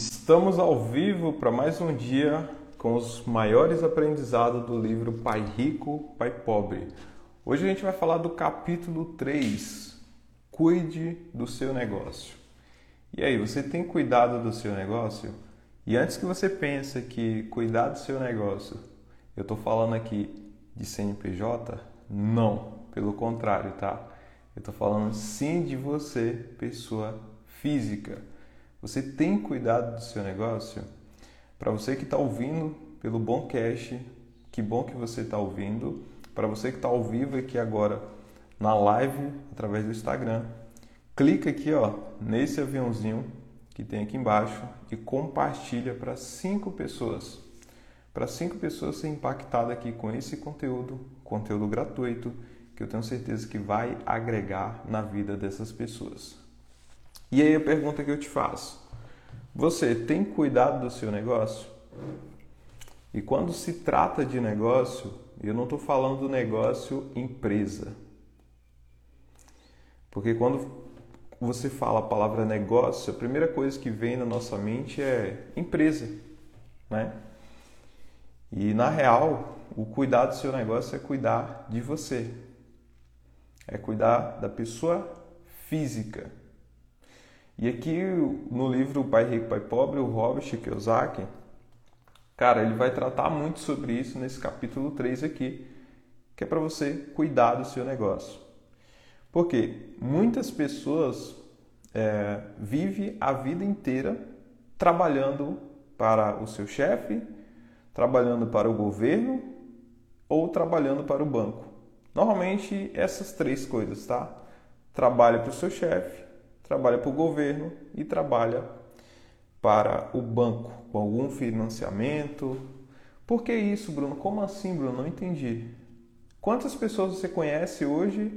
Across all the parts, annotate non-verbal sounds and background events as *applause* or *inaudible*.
Estamos ao vivo para mais um dia com os maiores aprendizados do livro Pai Rico, Pai Pobre. Hoje a gente vai falar do capítulo 3, Cuide do seu negócio. E aí, você tem cuidado do seu negócio? E antes que você pense que cuidar do seu negócio, eu estou falando aqui de CNPJ, não, pelo contrário, tá? Eu estou falando sim de você, pessoa física. Você tem cuidado do seu negócio? Para você que está ouvindo pelo Bom Cash, que bom que você está ouvindo. Para você que está ao vivo aqui agora na live através do Instagram, clica aqui ó nesse aviãozinho que tem aqui embaixo e compartilha para cinco pessoas. Para cinco pessoas ser impactadas aqui com esse conteúdo, conteúdo gratuito, que eu tenho certeza que vai agregar na vida dessas pessoas. E aí a pergunta que eu te faço: você tem cuidado do seu negócio? E quando se trata de negócio, eu não estou falando do negócio empresa. Porque quando você fala a palavra negócio, a primeira coisa que vem na nossa mente é empresa, né? E na real, o cuidar do seu negócio é cuidar de você. É cuidar da pessoa física. E aqui no livro Pai Rico, Pai Pobre, o Robert Kiyosaki, cara, ele vai tratar muito sobre isso nesse capítulo 3 aqui, que é para você cuidar do seu negócio. Porque muitas pessoas é, vivem a vida inteira trabalhando para o seu chefe, trabalhando para o governo ou trabalhando para o banco. Normalmente essas três coisas, tá? Trabalha para o seu chefe, trabalha para o governo e trabalha para o banco com algum financiamento. Por que isso, Bruno? Como assim, Bruno? Não entendi. Quantas pessoas você conhece hoje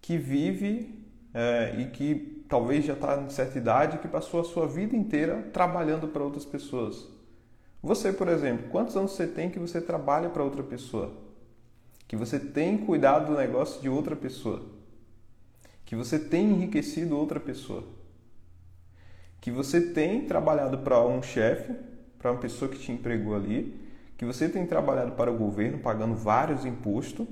que vive é, e que talvez já está em certa idade que passou a sua vida inteira trabalhando para outras pessoas? Você, por exemplo, quantos anos você tem que você trabalha para outra pessoa? Que você tem cuidado do negócio de outra pessoa? Que você tem enriquecido outra pessoa, que você tem trabalhado para um chefe, para uma pessoa que te empregou ali, que você tem trabalhado para o governo pagando vários impostos.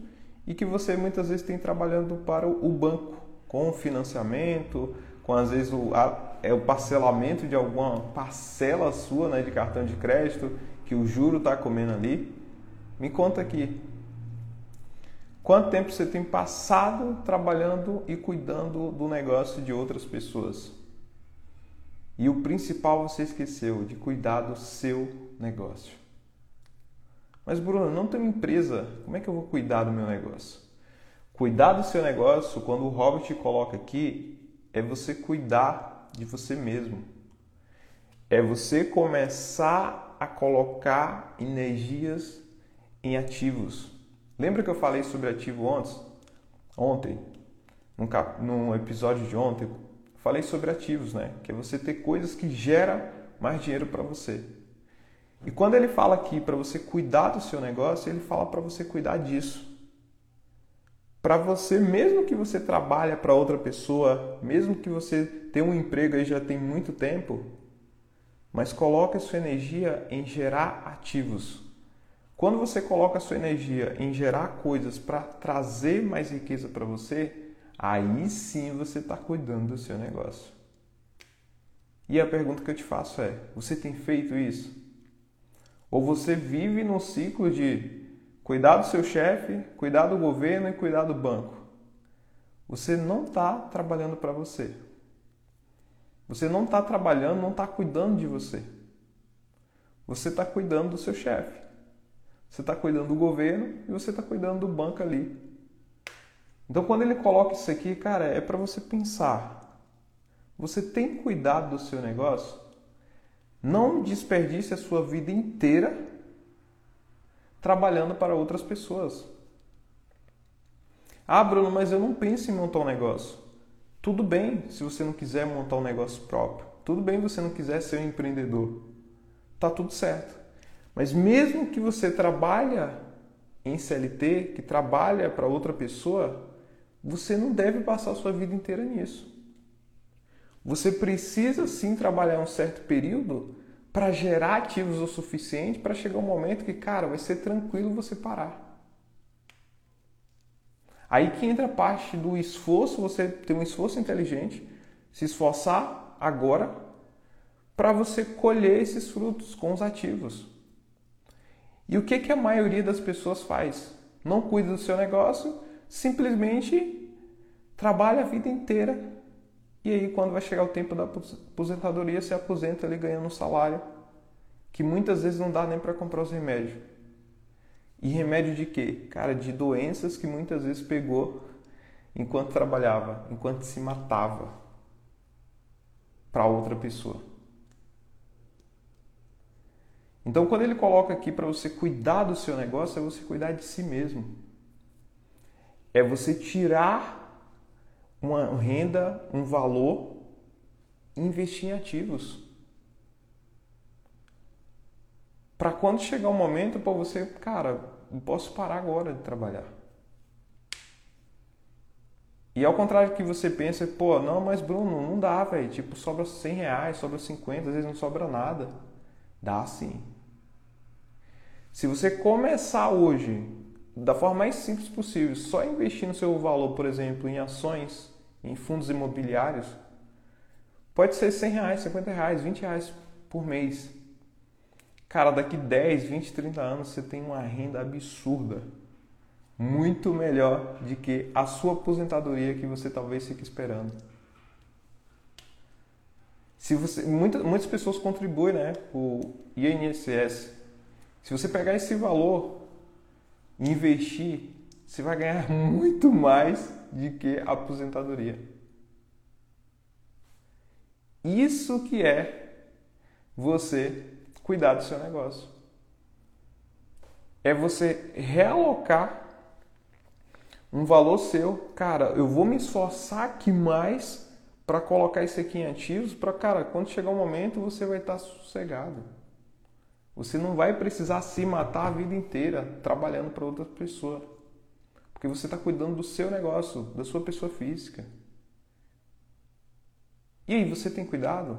E que você muitas vezes tem trabalhando para o banco com financiamento, com às vezes o, a, é o parcelamento de alguma parcela sua né, de cartão de crédito que o juro está comendo ali. Me conta aqui, Quanto tempo você tem passado trabalhando e cuidando do negócio de outras pessoas? E o principal você esqueceu, de cuidar do seu negócio. Mas Bruno, não tenho empresa, como é que eu vou cuidar do meu negócio? Cuidar do seu negócio, quando o Robert coloca aqui, é você cuidar de você mesmo. É você começar a colocar energias em ativos. Lembra que eu falei sobre ativo ontem? Ontem, num, cap... num episódio de ontem, falei sobre ativos, né? Que é você ter coisas que geram mais dinheiro para você. E quando ele fala aqui para você cuidar do seu negócio, ele fala para você cuidar disso. Para você, mesmo que você trabalhe para outra pessoa, mesmo que você tenha um emprego aí já tem muito tempo, mas coloque a sua energia em gerar ativos. Quando você coloca a sua energia em gerar coisas para trazer mais riqueza para você, aí sim você está cuidando do seu negócio. E a pergunta que eu te faço é: você tem feito isso? Ou você vive num ciclo de cuidar do seu chefe, cuidar do governo e cuidar do banco? Você não está trabalhando para você. Você não está trabalhando, não está cuidando de você. Você está cuidando do seu chefe. Você está cuidando do governo e você está cuidando do banco ali. Então, quando ele coloca isso aqui, cara, é para você pensar. Você tem cuidado do seu negócio? Não desperdice a sua vida inteira trabalhando para outras pessoas. Ah, Bruno, mas eu não penso em montar um negócio. Tudo bem se você não quiser montar um negócio próprio. Tudo bem se você não quiser ser um empreendedor. Tá tudo certo. Mas mesmo que você trabalha em CLT, que trabalha para outra pessoa, você não deve passar a sua vida inteira nisso. Você precisa sim trabalhar um certo período para gerar ativos o suficiente para chegar um momento que, cara, vai ser tranquilo você parar. Aí que entra a parte do esforço, você ter um esforço inteligente, se esforçar agora para você colher esses frutos com os ativos. E o que, que a maioria das pessoas faz? Não cuida do seu negócio, simplesmente trabalha a vida inteira e aí quando vai chegar o tempo da aposentadoria, se aposenta ali ganhando um salário que muitas vezes não dá nem para comprar os remédios. E remédio de quê? Cara, de doenças que muitas vezes pegou enquanto trabalhava, enquanto se matava para outra pessoa. Então, quando ele coloca aqui para você cuidar do seu negócio, é você cuidar de si mesmo. É você tirar uma renda, um valor e investir em ativos. Para quando chegar o um momento, para você, cara, posso parar agora de trabalhar. E ao contrário que você pensa, pô, não, mas Bruno, não dá, velho. Tipo, sobra 100 reais, sobra 50, às vezes não sobra nada. Dá sim. Se você começar hoje, da forma mais simples possível, só investindo seu valor, por exemplo, em ações, em fundos imobiliários, pode ser 100 reais, 50 reais, 20 reais por mês. Cara, daqui 10, 20, 30 anos você tem uma renda absurda. Muito melhor do que a sua aposentadoria que você talvez fique esperando. Se você, muitas, muitas pessoas contribuem né, o INSS. Se você pegar esse valor e investir, você vai ganhar muito mais do que a aposentadoria. Isso que é você cuidar do seu negócio. É você realocar um valor seu. Cara, eu vou me esforçar aqui mais para colocar isso aqui em ativos, para, cara, quando chegar o momento você vai estar sossegado. Você não vai precisar se matar a vida inteira trabalhando para outra pessoa. Porque você está cuidando do seu negócio, da sua pessoa física. E aí, você tem cuidado?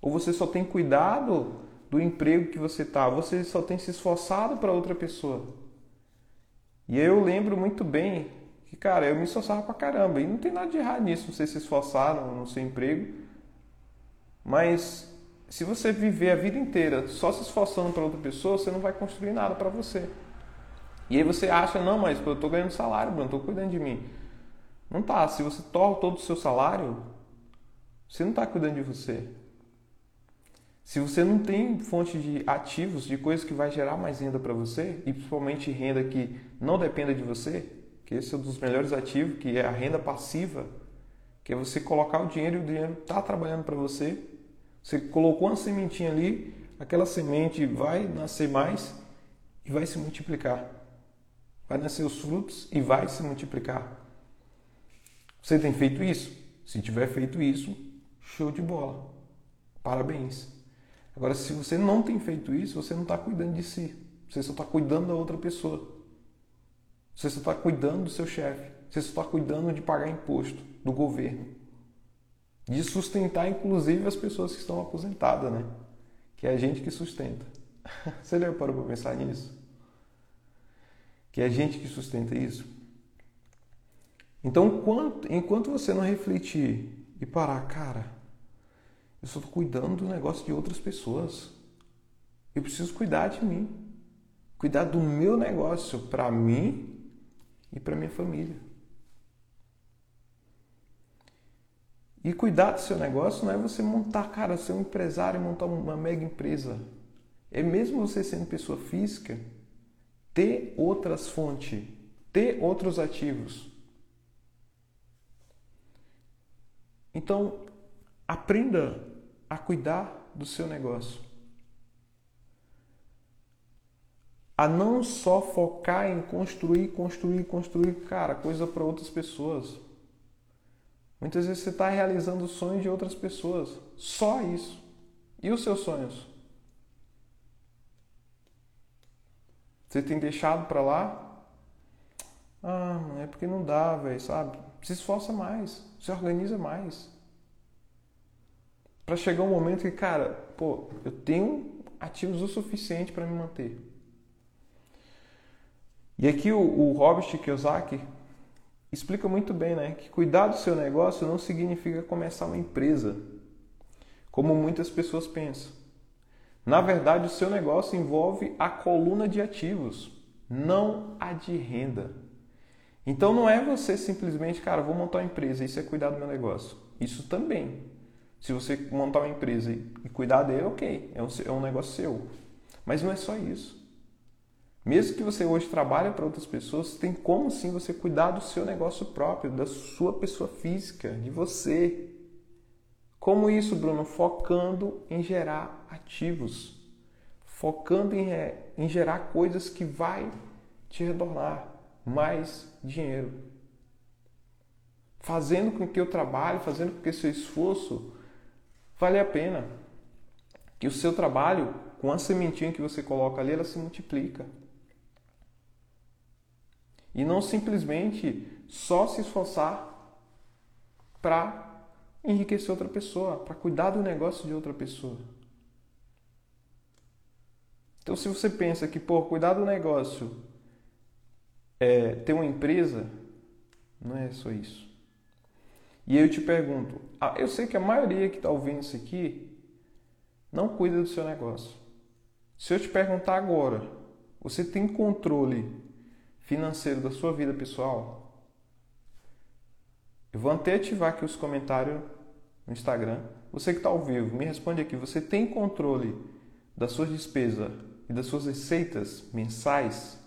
Ou você só tem cuidado do emprego que você está? Você só tem se esforçado para outra pessoa? E eu lembro muito bem que, cara, eu me esforçava pra caramba. E não tem nada de errado nisso, você se esforçar no, no seu emprego. Mas se você viver a vida inteira só se esforçando para outra pessoa, você não vai construir nada para você. E aí você acha, não, mas eu estou ganhando salário, Bruno, estou cuidando de mim. Não tá. Se você torna todo o seu salário, você não está cuidando de você. Se você não tem fonte de ativos, de coisas que vai gerar mais renda para você, e principalmente renda que não dependa de você, que esse é um dos melhores ativos, que é a renda passiva, que é você colocar o dinheiro e o dinheiro está trabalhando para você. Você colocou uma sementinha ali, aquela semente vai nascer mais e vai se multiplicar vai nascer os frutos e vai se multiplicar. Você tem feito isso? Se tiver feito isso, show de bola. Parabéns. Agora, se você não tem feito isso, você não está cuidando de si. Você só está cuidando da outra pessoa. Você só está cuidando do seu chefe. Você só está cuidando de pagar imposto do governo. De sustentar, inclusive, as pessoas que estão aposentadas, né? Que é a gente que sustenta. *laughs* Você já parou para pensar nisso? que é a gente que sustenta isso. Então, enquanto, você não refletir e parar, cara, eu só estou cuidando do negócio de outras pessoas. Eu preciso cuidar de mim. Cuidar do meu negócio para mim e para minha família. E cuidar do seu negócio não é você montar, cara, ser um empresário e montar uma mega empresa. É mesmo você sendo pessoa física, ter outras fontes, ter outros ativos. Então, aprenda a cuidar do seu negócio. A não só focar em construir, construir, construir, cara, coisa para outras pessoas. Muitas vezes você está realizando sonhos de outras pessoas. Só isso. E os seus sonhos? Você tem deixado para lá? Ah, é porque não dá, velho, sabe? Se esforça mais, se organiza mais. para chegar um momento que, cara, pô, eu tenho ativos o suficiente para me manter. E aqui o, o Robert Kiyosaki explica muito bem, né, que cuidar do seu negócio não significa começar uma empresa, como muitas pessoas pensam. Na verdade, o seu negócio envolve a coluna de ativos, não a de renda. Então não é você simplesmente, cara, vou montar uma empresa, isso é cuidar do meu negócio. Isso também. Se você montar uma empresa e cuidar dele, ok, é um, é um negócio seu. Mas não é só isso. Mesmo que você hoje trabalhe para outras pessoas, tem como sim você cuidar do seu negócio próprio, da sua pessoa física, de você. Como isso, Bruno? Focando em gerar ativos, focando em, em gerar coisas que vai te retornar mais dinheiro. Fazendo com que o trabalho, fazendo com que seu esforço vale a pena. Que o seu trabalho, com a sementinha que você coloca ali, ela se multiplica. E não simplesmente só se esforçar para enriquecer outra pessoa, para cuidar do negócio de outra pessoa. Então, se você pensa que, pô, cuidar do negócio é ter uma empresa, não é só isso. E eu te pergunto, eu sei que a maioria que está ouvindo isso aqui não cuida do seu negócio. Se eu te perguntar agora, você tem controle financeiro da sua vida pessoal? Eu vou até ativar aqui os comentários no Instagram. Você que está ao vivo, me responde aqui. Você tem controle das suas despesas e das suas receitas mensais?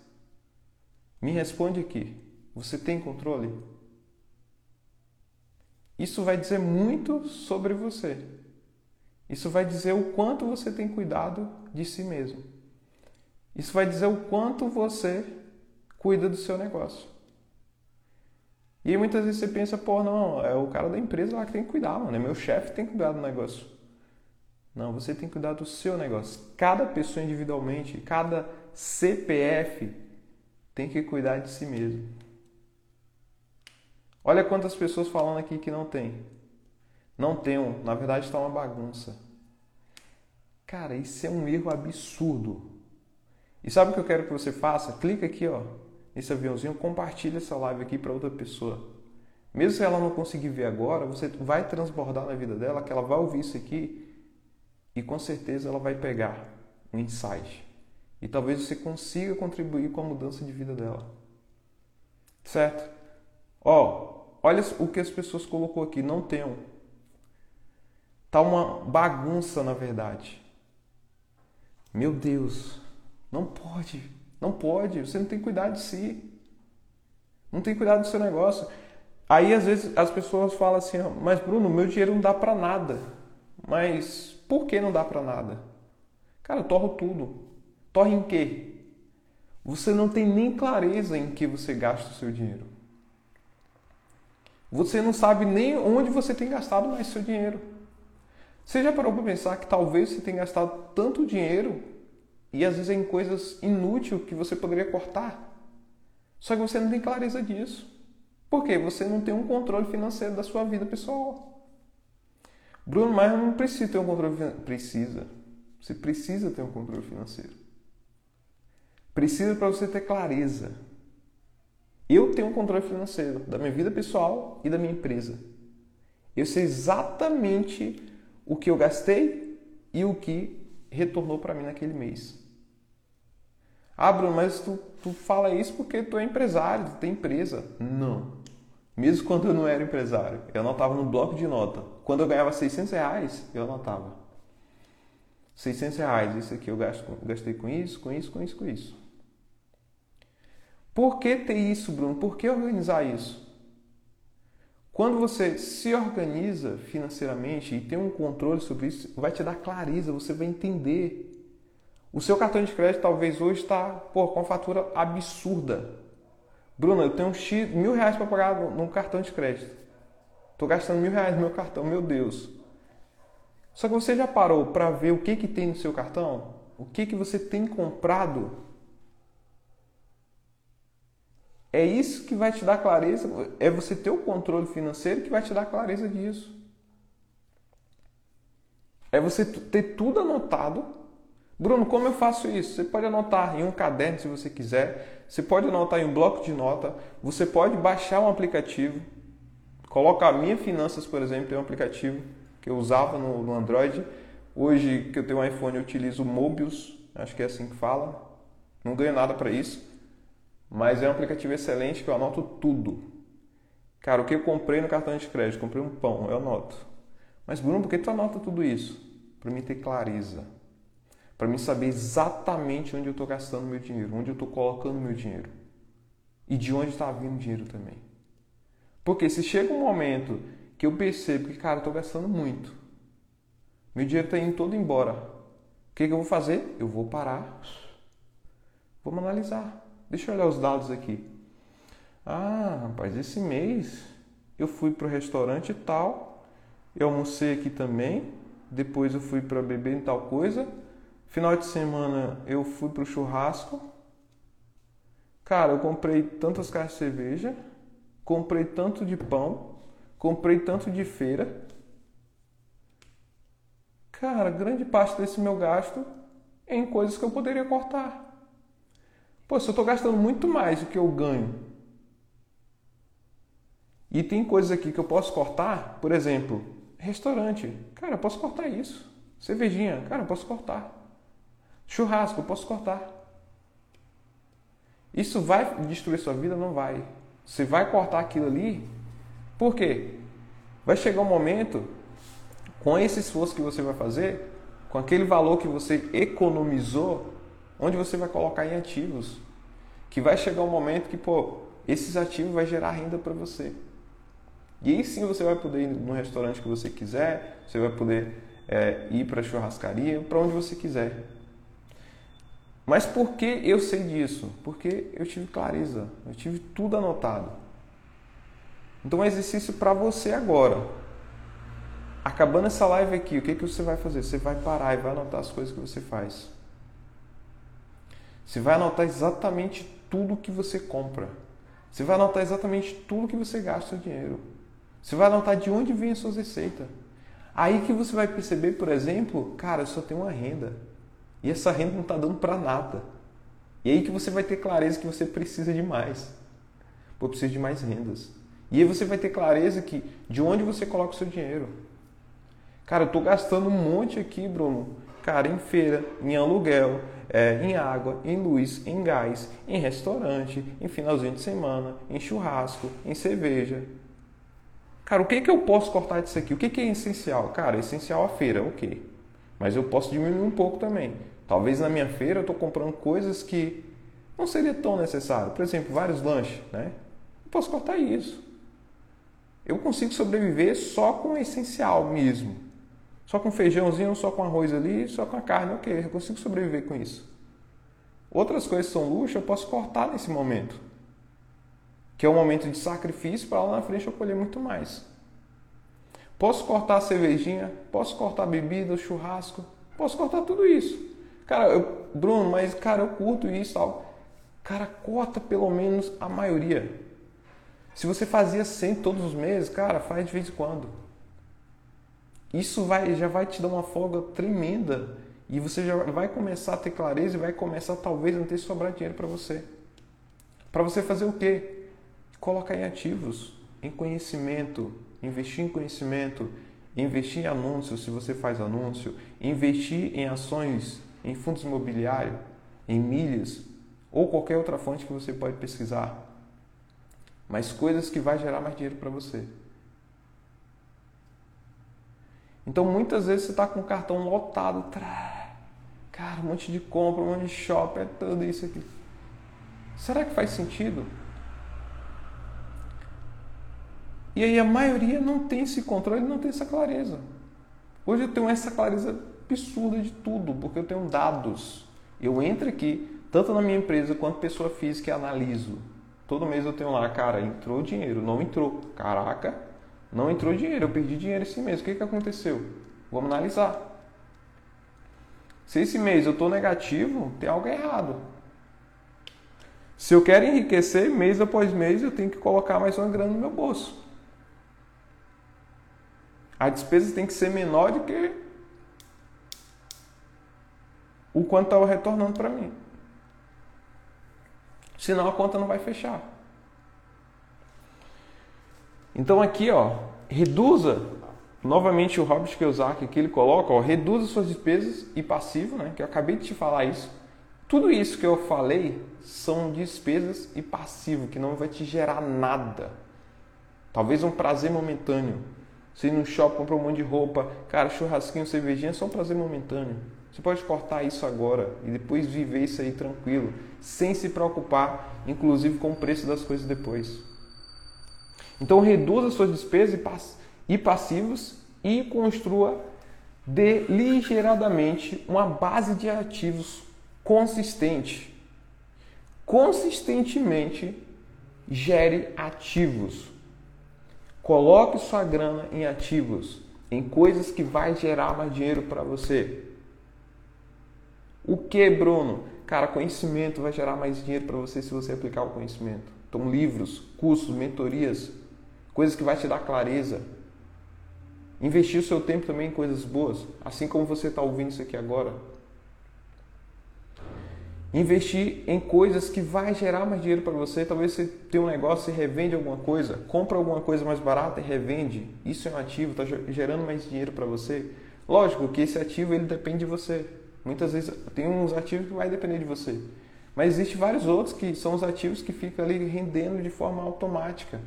Me responde aqui. Você tem controle? Isso vai dizer muito sobre você. Isso vai dizer o quanto você tem cuidado de si mesmo. Isso vai dizer o quanto você cuida do seu negócio. E aí muitas vezes você pensa, pô, não, é o cara da empresa lá que tem que cuidar, mano. É meu chefe tem que cuidar do negócio. Não, você tem que cuidar do seu negócio. Cada pessoa individualmente, cada CPF tem que cuidar de si mesmo. Olha quantas pessoas falando aqui que não tem. Não tem, na verdade está uma bagunça. Cara, isso é um erro absurdo. E sabe o que eu quero que você faça? Clica aqui, ó, nesse aviãozinho, compartilha essa live aqui para outra pessoa. Mesmo se ela não conseguir ver agora, você vai transbordar na vida dela, que ela vai ouvir isso aqui e com certeza ela vai pegar um insight. E talvez você consiga contribuir com a mudança de vida dela. Certo? Ó, olha o que as pessoas colocou aqui, não tenham. Tá uma bagunça na verdade. Meu Deus, não pode. Não pode, você não tem cuidar de si. Não tem cuidar do seu negócio. Aí às vezes as pessoas falam assim: "Mas Bruno, meu dinheiro não dá para nada". Mas por que não dá para nada? Cara, eu torro tudo. Torre em quê? Você não tem nem clareza em que você gasta o seu dinheiro. Você não sabe nem onde você tem gastado mais seu dinheiro. Você já parou para pensar que talvez você tenha gastado tanto dinheiro e às vezes é em coisas inúteis que você poderia cortar. Só que você não tem clareza disso. Por quê? Você não tem um controle financeiro da sua vida pessoal. Bruno, mas não precisa ter um controle financeiro. Precisa. Você precisa ter um controle financeiro. Precisa para você ter clareza. Eu tenho um controle financeiro da minha vida pessoal e da minha empresa. Eu sei exatamente o que eu gastei e o que retornou para mim naquele mês. Ah, Bruno, mas tu, tu fala isso porque tu é empresário, tu tem empresa. Não. Mesmo quando eu não era empresário, eu anotava no bloco de nota. Quando eu ganhava 600 reais, eu anotava. 600 reais, isso aqui eu gastei com isso, com isso, com isso, com isso. Por que ter isso, Bruno? Por que organizar isso? Quando você se organiza financeiramente e tem um controle sobre isso, vai te dar clareza, você vai entender. O seu cartão de crédito talvez hoje está com uma fatura absurda. Bruno, eu tenho X, mil reais para pagar no cartão de crédito. Estou gastando mil reais no meu cartão, meu Deus. Só que você já parou para ver o que, que tem no seu cartão? O que, que você tem comprado é isso que vai te dar clareza, é você ter o controle financeiro que vai te dar clareza disso. É você ter tudo anotado. Bruno, como eu faço isso? Você pode anotar em um caderno se você quiser. Você pode anotar em um bloco de nota. Você pode baixar um aplicativo. Coloca a Minha Finanças, por exemplo, tem um aplicativo que eu usava no, no Android. Hoje que eu tenho um iPhone, eu utilizo o Mobius, acho que é assim que fala. Não ganho nada para isso. Mas é um aplicativo excelente que eu anoto tudo. Cara, o que eu comprei no cartão de crédito? Comprei um pão, eu anoto. Mas Bruno, por que tu anota tudo isso? Para mim ter clareza. Para mim saber exatamente onde eu estou gastando meu dinheiro, onde eu estou colocando meu dinheiro. E de onde está vindo o dinheiro também. Porque se chega um momento que eu percebo que, cara, eu estou gastando muito. Meu dinheiro está indo todo embora. O que, que eu vou fazer? Eu vou parar. Vamos analisar. Deixa eu olhar os dados aqui. Ah, rapaz, esse mês eu fui para o restaurante tal, eu almocei aqui também, depois eu fui para beber em tal coisa, final de semana eu fui para o churrasco. Cara, eu comprei tantas caixas de cerveja, comprei tanto de pão, comprei tanto de feira. Cara, grande parte desse meu gasto é em coisas que eu poderia cortar. Pô, se eu estou gastando muito mais do que eu ganho e tem coisas aqui que eu posso cortar, por exemplo, restaurante, cara, eu posso cortar isso. Cervejinha, cara, eu posso cortar. Churrasco, eu posso cortar. Isso vai destruir sua vida? Não vai. Você vai cortar aquilo ali. Por quê? Vai chegar um momento, com esse esforço que você vai fazer, com aquele valor que você economizou, onde você vai colocar em ativos. Que vai chegar um momento que, pô, esses ativos vai gerar renda para você. E aí sim você vai poder ir no restaurante que você quiser, você vai poder é, ir para a churrascaria, para onde você quiser. Mas por que eu sei disso? Porque eu tive clareza, eu tive tudo anotado. Então, um exercício para você agora. Acabando essa live aqui, o que, que você vai fazer? Você vai parar e vai anotar as coisas que você faz. Você vai anotar exatamente tudo que você compra. Você vai anotar exatamente tudo que você gasta o dinheiro. Você vai anotar de onde vem as suas receitas. Aí que você vai perceber, por exemplo, cara, eu só tenho uma renda. E essa renda não está dando para nada. E aí que você vai ter clareza que você precisa de mais. Pô, precisa de mais rendas. E aí você vai ter clareza que de onde você coloca o seu dinheiro. Cara, eu estou gastando um monte aqui, Bruno. Cara, em feira, em aluguel, é, em água, em luz, em gás, em restaurante, em finalzinho de semana, em churrasco, em cerveja. Cara, o que, que eu posso cortar disso aqui? O que, que é essencial? Cara, é essencial a feira, ok. Mas eu posso diminuir um pouco também. Talvez na minha feira eu estou comprando coisas que não seria tão necessário. Por exemplo, vários lanches, né? Eu posso cortar isso. Eu consigo sobreviver só com o essencial mesmo. Só com feijãozinho, só com arroz ali, só com a carne, ok, eu consigo sobreviver com isso. Outras coisas são luxo, eu posso cortar nesse momento. Que é um momento de sacrifício para lá na frente eu colher muito mais. Posso cortar a cervejinha, posso cortar a bebida, o churrasco, posso cortar tudo isso. Cara, eu, Bruno, mas cara, eu curto isso tal. Cara, corta pelo menos a maioria. Se você fazia 100 todos os meses, cara, faz de vez em quando. Isso vai, já vai te dar uma folga tremenda e você já vai começar a ter clareza e vai começar talvez a não ter sobrar dinheiro para você. Para você fazer o quê? Colocar em ativos, em conhecimento, investir em conhecimento, investir em anúncios se você faz anúncio, investir em ações, em fundos imobiliários, em milhas ou qualquer outra fonte que você pode pesquisar. Mas coisas que vai gerar mais dinheiro para você. Então muitas vezes você está com o cartão lotado, cara, um monte de compra, um monte de shopping, é tudo isso aqui. Será que faz sentido? E aí a maioria não tem esse controle, não tem essa clareza. Hoje eu tenho essa clareza absurda de tudo, porque eu tenho dados. Eu entro aqui, tanto na minha empresa quanto pessoa física, e analiso. Todo mês eu tenho lá, cara, entrou dinheiro, não entrou. Caraca, não entrou dinheiro, eu perdi dinheiro esse mês. O que, que aconteceu? Vamos analisar. Se esse mês eu estou negativo, tem algo errado. Se eu quero enriquecer, mês após mês, eu tenho que colocar mais uma grana no meu bolso. A despesa tem que ser menor do que o quanto estava retornando para mim. Senão a conta não vai fechar. Então aqui, ó, reduza novamente o Robert Kiyosaki que ele coloca, ó, reduza suas despesas e passivo, né? Que eu acabei de te falar isso. Tudo isso que eu falei são despesas e passivo que não vai te gerar nada. Talvez um prazer momentâneo. Você ir no shopping, comprar um monte de roupa, cara, churrasquinho, cervejinha, é só um prazer momentâneo. Você pode cortar isso agora e depois viver isso aí tranquilo, sem se preocupar, inclusive com o preço das coisas depois. Então reduza suas despesas e passivos e construa deligeradamente uma base de ativos consistente. Consistentemente gere ativos. Coloque sua grana em ativos, em coisas que vai gerar mais dinheiro para você. O que, Bruno? Cara, conhecimento vai gerar mais dinheiro para você se você aplicar o conhecimento. Então, livros, cursos, mentorias, coisas que vai te dar clareza. Investir o seu tempo também em coisas boas, assim como você está ouvindo isso aqui agora. Investir em coisas que vai gerar mais dinheiro para você. Talvez você tenha um negócio e revende alguma coisa, compra alguma coisa mais barata e revende. Isso é um ativo, está gerando mais dinheiro para você. Lógico que esse ativo ele depende de você. Muitas vezes tem uns ativos que vai depender de você. Mas existe vários outros que são os ativos que ficam ali rendendo de forma automática.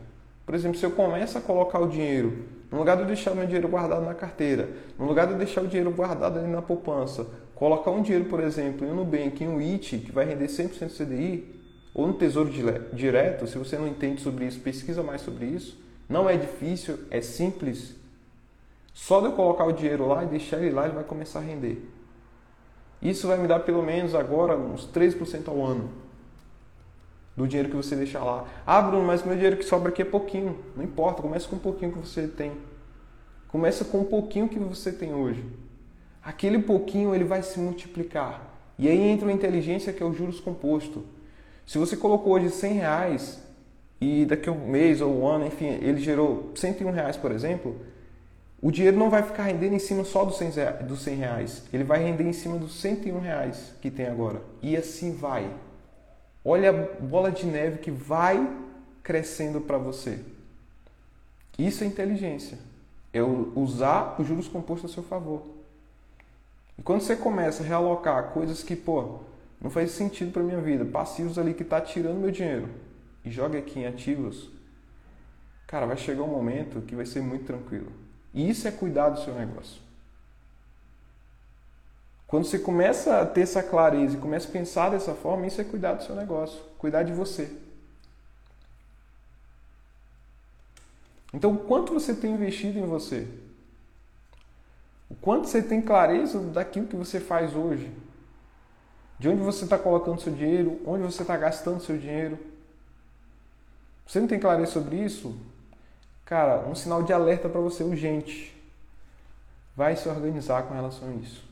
Por exemplo, se eu começo a colocar o dinheiro, no lugar de eu deixar meu dinheiro guardado na carteira, no lugar de eu deixar o dinheiro guardado ali na poupança, colocar um dinheiro, por exemplo, em um Nubank, em um IT, que vai render 100% CDI, ou no Tesouro Direto, se você não entende sobre isso, pesquisa mais sobre isso. Não é difícil, é simples. Só de eu colocar o dinheiro lá e deixar ele lá, ele vai começar a render. Isso vai me dar pelo menos agora uns 3% ao ano do dinheiro que você deixar lá. Ah, Bruno, mas meu dinheiro que sobra aqui é pouquinho. Não importa, começa com um pouquinho que você tem. Começa com um pouquinho que você tem hoje aquele pouquinho ele vai se multiplicar. E aí entra a inteligência que é o juros composto. Se você colocou hoje 100 reais e daqui a um mês ou um ano, enfim, ele gerou 101 reais, por exemplo, o dinheiro não vai ficar rendendo em cima só dos 100 reais. Ele vai render em cima dos 101 reais que tem agora. E assim vai. Olha a bola de neve que vai crescendo para você. Isso é inteligência. É usar os juros compostos a seu favor. E quando você começa a realocar coisas que, pô, não faz sentido para minha vida, passivos ali que tá tirando meu dinheiro e joga aqui em ativos, cara, vai chegar um momento que vai ser muito tranquilo. E isso é cuidar do seu negócio. Quando você começa a ter essa clareza e começa a pensar dessa forma, isso é cuidar do seu negócio, cuidar de você. Então, quanto você tem investido em você? O quanto você tem clareza daquilo que você faz hoje. De onde você está colocando seu dinheiro, onde você está gastando seu dinheiro. Você não tem clareza sobre isso? Cara, um sinal de alerta para você urgente. Vai se organizar com relação a isso.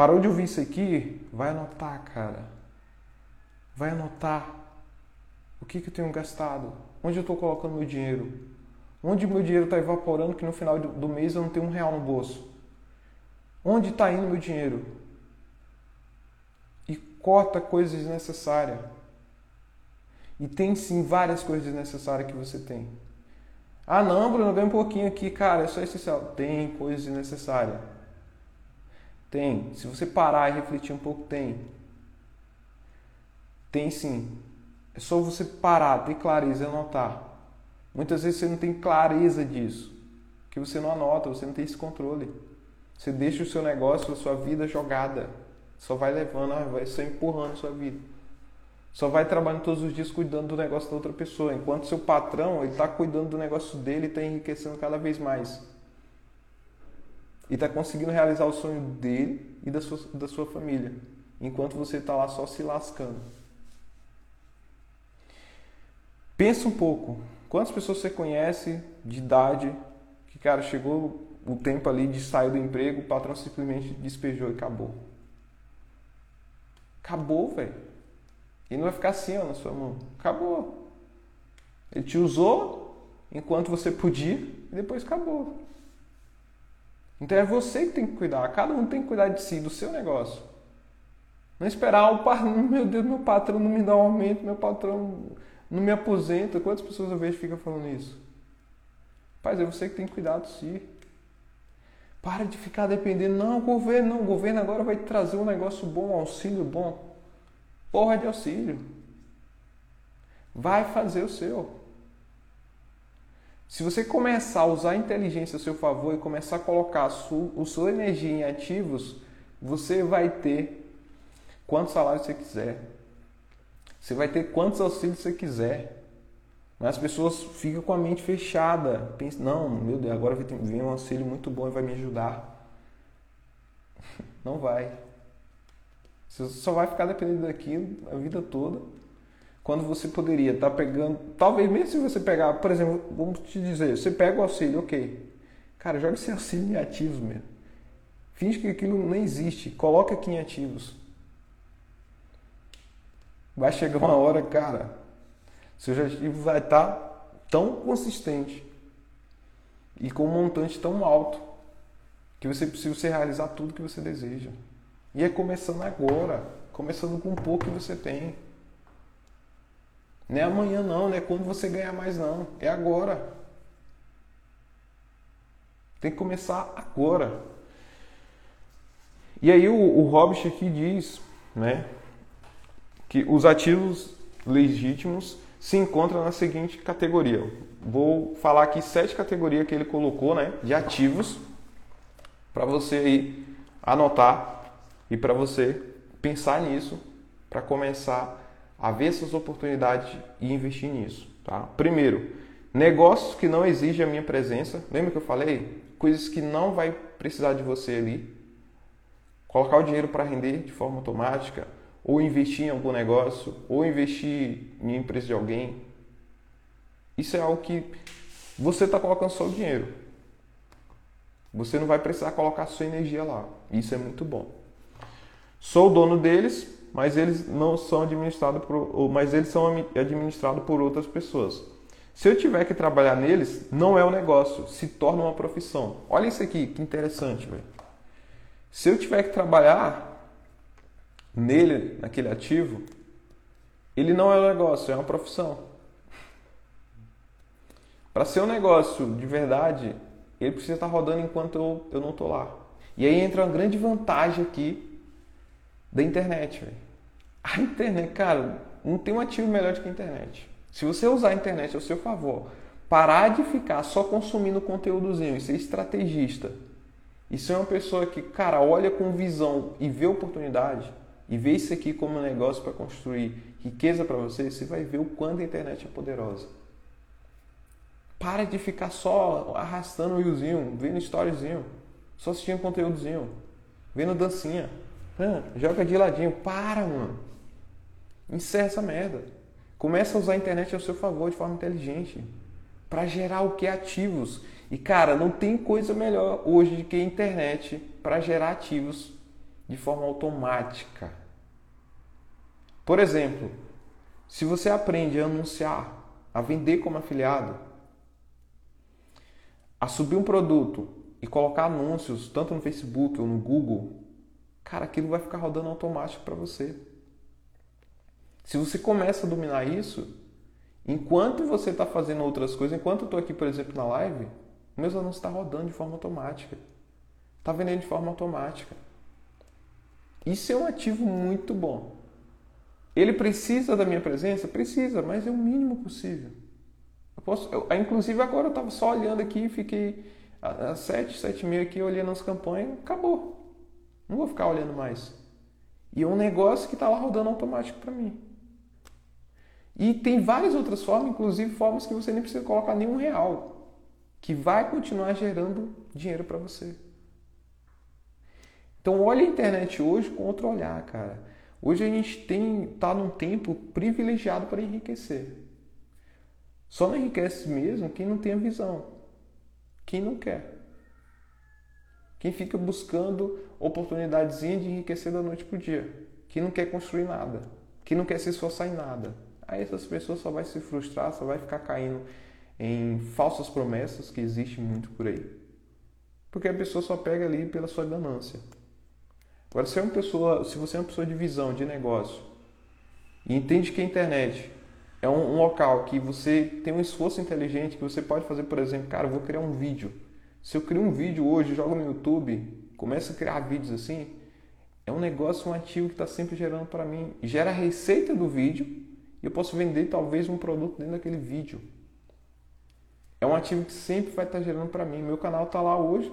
Parou de ouvir isso aqui? Vai anotar, cara. Vai anotar. O que, que eu tenho gastado? Onde eu estou colocando meu dinheiro? Onde meu dinheiro está evaporando que no final do mês eu não tenho um real no bolso? Onde está indo meu dinheiro? E corta coisas desnecessárias. E tem sim várias coisas desnecessárias que você tem. Ah não, Bruno, ganho um pouquinho aqui, cara, é só essencial. Tem coisas desnecessárias. Tem. Se você parar e refletir um pouco, tem. Tem sim. É só você parar, ter clareza e anotar. Muitas vezes você não tem clareza disso, que você não anota, você não tem esse controle. Você deixa o seu negócio, a sua vida jogada. Só vai levando, ah, vai só empurrando a sua vida. Só vai trabalhando todos os dias cuidando do negócio da outra pessoa, enquanto seu patrão ele está cuidando do negócio dele e está enriquecendo cada vez mais. E está conseguindo realizar o sonho dele e da sua, da sua família, enquanto você está lá só se lascando. Pensa um pouco, Quantas pessoas você conhece de idade que, cara, chegou o tempo ali de sair do emprego, o patrão simplesmente despejou e acabou? Acabou, velho. E não vai ficar assim, ó, na sua mão. Acabou. Ele te usou enquanto você podia e depois acabou. Então é você que tem que cuidar. Cada um tem que cuidar de si, do seu negócio. Não esperar o *laughs* meu Deus, meu patrão não me dá um aumento, meu patrão não me aposenta. Quantas pessoas eu vejo que ficam falando isso? Paz, é você que tem que cuidar de si. Para de ficar dependendo. Não, o governo, não. O governo agora vai trazer um negócio bom, um auxílio bom. Porra de auxílio. Vai fazer o seu. Se você começar a usar a inteligência a seu favor e começar a colocar a sua, a sua energia em ativos, você vai ter quantos salários você quiser. Você vai ter quantos auxílios você quiser. Mas as pessoas ficam com a mente fechada. Pensam, não, meu Deus, agora vem um auxílio muito bom e vai me ajudar. *laughs* Não vai. Você só vai ficar dependendo daquilo a vida toda quando você poderia estar tá pegando, talvez mesmo se você pegar, por exemplo, vamos te dizer, você pega o auxílio, ok. Cara, joga esse auxílio em ativos mesmo. Finge que aquilo não existe, coloca aqui em ativos. Vai chegar uma hora, cara, seu ativo vai estar tá tão consistente e com um montante tão alto que você precisa realizar tudo que você deseja. E é começando agora, começando com um pouco que você tem. Não é amanhã não, não é quando você ganhar mais não. É agora. Tem que começar agora. E aí o, o Hobbes aqui diz, né, que os ativos legítimos se encontram na seguinte categoria. Vou falar aqui sete categorias que ele colocou, né, de ativos para você aí anotar e para você pensar nisso para começar a ver essas oportunidades e investir nisso. Tá? Primeiro, negócios que não exigem a minha presença. Lembra que eu falei? Coisas que não vai precisar de você ali. Colocar o dinheiro para render de forma automática, ou investir em algum negócio, ou investir em empresa de alguém. Isso é algo que você está colocando só o dinheiro. Você não vai precisar colocar sua energia lá. Isso é muito bom. Sou o dono deles, mas eles não são administrados por, mas eles são administrados por outras pessoas. Se eu tiver que trabalhar neles, não é um negócio, se torna uma profissão. Olha isso aqui, que interessante, velho. Se eu tiver que trabalhar nele, naquele ativo, ele não é um negócio, é uma profissão. Para ser um negócio de verdade, ele precisa estar rodando enquanto eu, eu não estou lá. E aí entra uma grande vantagem aqui da internet, velho. A internet, cara, não tem um ativo melhor do que a internet. Se você usar a internet ao seu favor, parar de ficar só consumindo conteúdozinho e ser estrategista, e ser uma pessoa que, cara, olha com visão e vê oportunidade, e vê isso aqui como um negócio para construir riqueza para você, você vai ver o quanto a internet é poderosa. Para de ficar só arrastando o riozinho, vendo storyzinho, só assistindo conteúdozinho, vendo dancinha. Ah, joga de ladinho. Para, mano. Encerra essa merda. Começa a usar a internet ao seu favor de forma inteligente. Para gerar o que? Ativos. E, cara, não tem coisa melhor hoje do que a internet para gerar ativos de forma automática. Por exemplo, se você aprende a anunciar, a vender como afiliado, a subir um produto e colocar anúncios tanto no Facebook ou no Google, cara, aquilo vai ficar rodando automático para você. Se você começa a dominar isso, enquanto você está fazendo outras coisas, enquanto eu estou aqui, por exemplo, na live, meus anúncios estão tá rodando de forma automática. Está vendendo de forma automática. Isso é um ativo muito bom. Ele precisa da minha presença? Precisa, mas é o mínimo possível. Eu posso, eu, inclusive agora eu estava só olhando aqui, fiquei às sete, sete e meia aqui olhando as campanhas, acabou. Não vou ficar olhando mais. E é um negócio que está lá rodando automático para mim. E tem várias outras formas, inclusive formas que você nem precisa colocar nenhum real, que vai continuar gerando dinheiro para você. Então olha a internet hoje com outro olhar, cara. Hoje a gente tem tá num tempo privilegiado para enriquecer. Só não enriquece mesmo quem não tem a visão, quem não quer. Quem fica buscando oportunidadezinha de enriquecer da noite para o dia. Quem não quer construir nada. Quem não quer se esforçar em nada. Aí essas pessoas só vai se frustrar, só vai ficar caindo em falsas promessas que existe muito por aí. Porque a pessoa só pega ali pela sua ganância. Agora, se, é uma pessoa, se você é uma pessoa de visão, de negócio, e entende que a internet é um, um, local que você tem um esforço inteligente, que você pode fazer, por exemplo, cara, eu vou criar um vídeo. Se eu crio um vídeo hoje, jogo no YouTube, começo a criar vídeos assim, é um negócio, um ativo que está sempre gerando para mim. Gera a receita do vídeo e eu posso vender talvez um produto dentro daquele vídeo. É um ativo que sempre vai estar gerando para mim. Meu canal está lá hoje,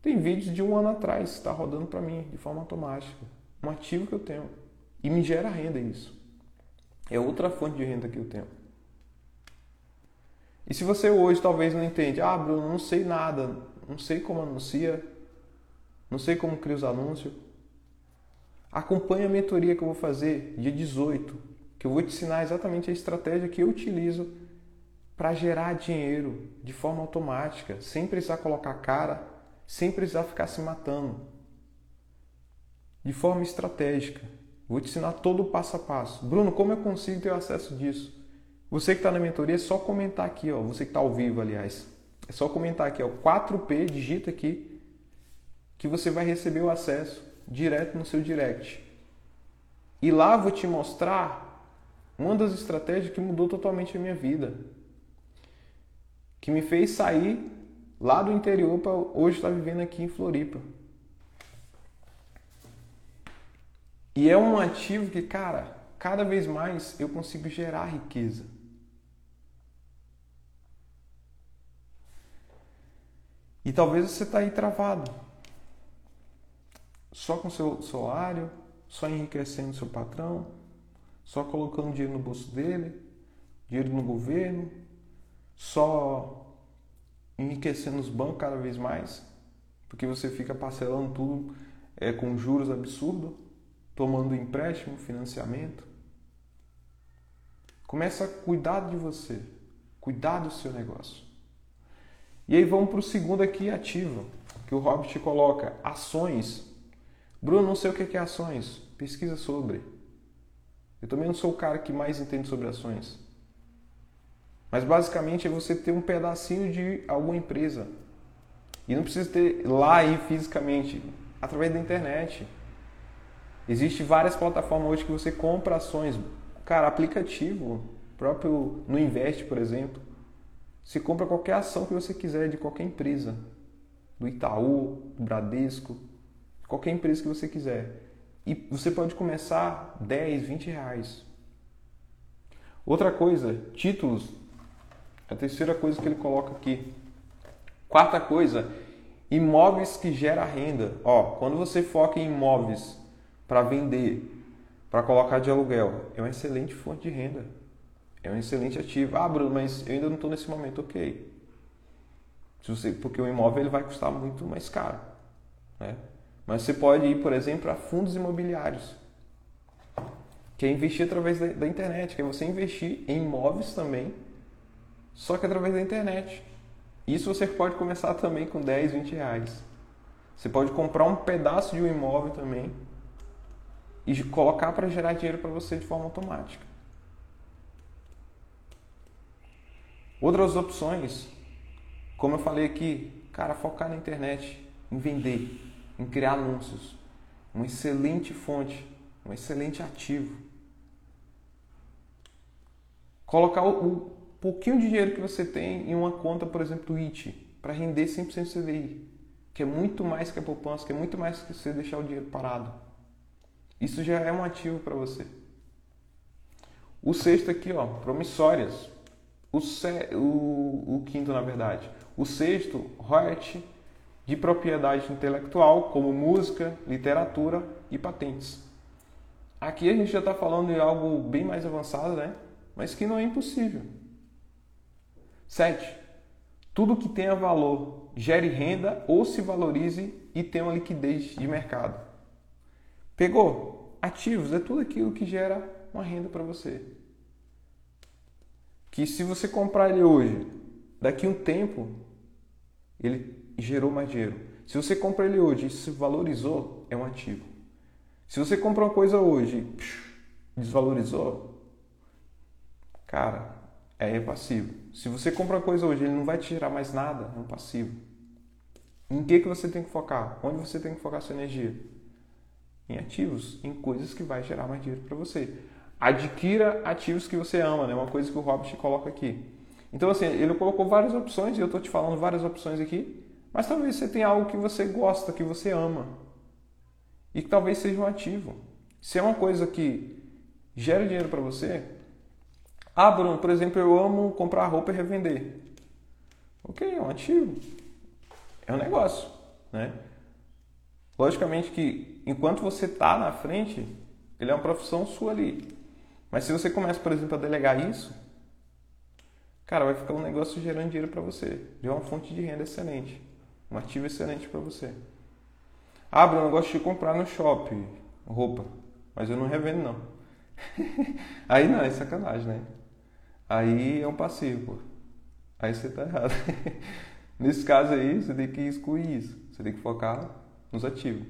tem vídeos de um ano atrás, está rodando para mim de forma automática. Um ativo que eu tenho. E me gera renda isso. É outra fonte de renda que eu tenho. E se você hoje talvez não entende, ah, Bruno, não sei nada, não sei como anuncia, não sei como cria os anúncios, acompanhe a mentoria que eu vou fazer dia 18, que eu vou te ensinar exatamente a estratégia que eu utilizo para gerar dinheiro de forma automática, sem precisar colocar cara sem precisar ficar se matando. De forma estratégica. Vou te ensinar todo o passo a passo. Bruno, como eu consigo ter acesso disso? Você que está na mentoria, é só comentar aqui, ó. Você que está ao vivo, aliás. É só comentar aqui, ó. 4P, digita aqui, que você vai receber o acesso direto no seu direct. E lá vou te mostrar uma das estratégias que mudou totalmente a minha vida. Que me fez sair lá do interior para hoje estar vivendo aqui em Floripa. E é um ativo que, cara, cada vez mais eu consigo gerar riqueza. E talvez você está aí travado. Só com seu salário, só enriquecendo seu patrão, só colocando dinheiro no bolso dele, dinheiro no governo, só enriquecendo os bancos cada vez mais, porque você fica parcelando tudo é, com juros absurdos, tomando empréstimo, financiamento. Começa a cuidar de você, cuidar do seu negócio. E aí vamos para o segundo aqui, ativo, que o Hobbit coloca, ações. Bruno, não sei o que é ações, pesquisa sobre. Eu também não sou o cara que mais entende sobre ações. Mas basicamente é você ter um pedacinho de alguma empresa. E não precisa ter lá aí fisicamente, através da internet. Existem várias plataformas hoje que você compra ações. Cara, aplicativo, próprio no Invest, por exemplo. Você compra qualquer ação que você quiser de qualquer empresa. Do Itaú, do Bradesco, qualquer empresa que você quiser. E você pode começar 10, 20 reais. Outra coisa, títulos a terceira coisa que ele coloca aqui. Quarta coisa, imóveis que gera renda. Ó, quando você foca em imóveis para vender, para colocar de aluguel, é uma excelente fonte de renda. É um excelente ativo. Ah, Bruno, mas eu ainda não estou nesse momento, ok. Se você, porque o imóvel ele vai custar muito mais caro. Né? Mas você pode ir, por exemplo, para fundos imobiliários, que é investir através da, da internet, que é você investir em imóveis também só que através da internet. Isso você pode começar também com 10, 20 reais. Você pode comprar um pedaço de um imóvel também e colocar para gerar dinheiro para você de forma automática. Outras opções, como eu falei aqui, cara, focar na internet, em vender, em criar anúncios. Uma excelente fonte, um excelente ativo. Colocar o, pouquinho de dinheiro que você tem em uma conta, por exemplo, do IT, para render 100% CDI, que é muito mais que a poupança, que é muito mais que você deixar o dinheiro parado. Isso já é um ativo para você. O sexto aqui, ó, promissórias. O, se... o... o quinto, na verdade. O sexto, royalty de propriedade intelectual, como música, literatura e patentes. Aqui a gente já está falando de algo bem mais avançado, né? Mas que não é impossível. 7. Tudo que tenha valor gere renda ou se valorize e tenha uma liquidez de mercado. Pegou? Ativos é tudo aquilo que gera uma renda para você. Que se você comprar ele hoje, daqui a um tempo, ele gerou mais dinheiro. Se você comprar ele hoje e se valorizou, é um ativo. Se você comprar uma coisa hoje e desvalorizou, cara, é passivo. Se você compra uma coisa hoje e ele não vai te gerar mais nada, é um passivo. Em que, que você tem que focar? Onde você tem que focar sua energia? Em ativos, em coisas que vai gerar mais dinheiro para você. Adquira ativos que você ama, né? Uma coisa que o Robert coloca aqui. Então, assim, ele colocou várias opções e eu estou te falando várias opções aqui, mas talvez você tenha algo que você gosta, que você ama e que talvez seja um ativo. Se é uma coisa que gera dinheiro para você, ah, Bruno, por exemplo, eu amo comprar roupa e revender. Ok, é um ativo. É um negócio, né? Logicamente que enquanto você está na frente, ele é uma profissão sua ali. Mas se você começa, por exemplo, a delegar isso, cara, vai ficar um negócio gerando dinheiro para você. É uma fonte de renda excelente. Um ativo excelente para você. Ah, Bruno, eu gosto de comprar no shopping roupa, mas eu não revendo não. *laughs* Aí não, é sacanagem, né? Aí é um passivo, pô. Aí você tá errado. *laughs* Nesse caso aí, você tem que excluir isso. Você tem que focar nos ativos.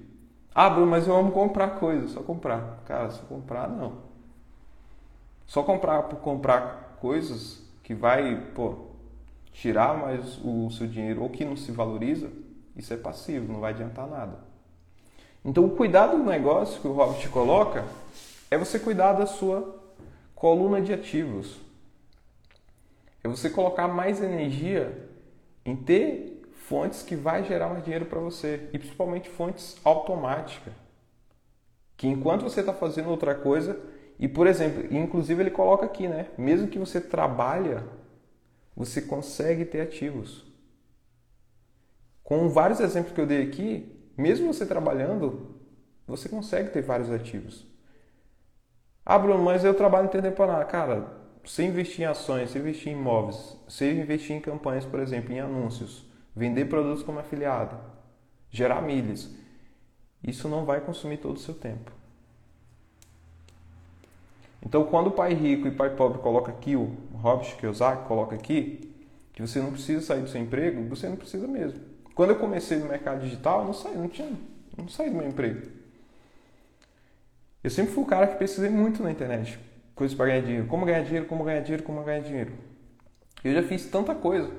Ah, Bruno, mas eu amo comprar coisas, só comprar. Cara, só comprar não. Só comprar por comprar coisas que vai, pô, tirar mais o seu dinheiro ou que não se valoriza, isso é passivo, não vai adiantar nada. Então, o cuidado do negócio que o Robert coloca é você cuidar da sua coluna de ativos. É você colocar mais energia em ter fontes que vai gerar mais dinheiro para você e principalmente fontes automáticas. Que enquanto você está fazendo outra coisa, e, por exemplo, inclusive ele coloca aqui, né? Mesmo que você trabalha, você consegue ter ativos. Com vários exemplos que eu dei aqui, mesmo você trabalhando, você consegue ter vários ativos. Ah, Bruno, mas eu trabalho em temporário. Cara, você investir em ações, você investir em imóveis, você investir em campanhas, por exemplo, em anúncios, vender produtos como afiliado, gerar milhas, isso não vai consumir todo o seu tempo. Então, quando o pai rico e o pai pobre coloca o Robert Kiyosaki coloca aqui, que você não precisa sair do seu emprego, você não precisa mesmo. Quando eu comecei no mercado digital, eu não saí, não tinha, não saí do meu emprego. Eu sempre fui o cara que pesquisei muito na internet, coisas para ganhar dinheiro, como ganhar dinheiro, como ganhar dinheiro, como ganhar dinheiro. Eu já fiz tanta coisa,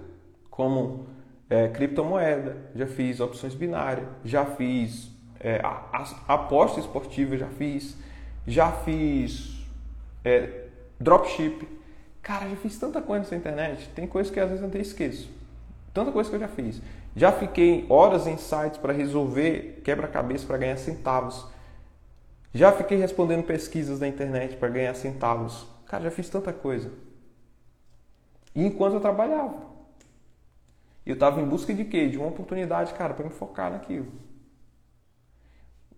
como é, criptomoeda, já fiz opções binárias, já fiz é, aposta esportiva, já fiz, já fiz é, dropship. Cara, já fiz tanta coisa nessa internet. Tem coisas que às vezes eu até esqueço. Tanta coisa que eu já fiz. Já fiquei horas em sites para resolver quebra-cabeça para ganhar centavos. Já fiquei respondendo pesquisas na internet para ganhar centavos. Cara, já fiz tanta coisa. E enquanto eu trabalhava. Eu estava em busca de quê? De uma oportunidade, cara, para me focar naquilo.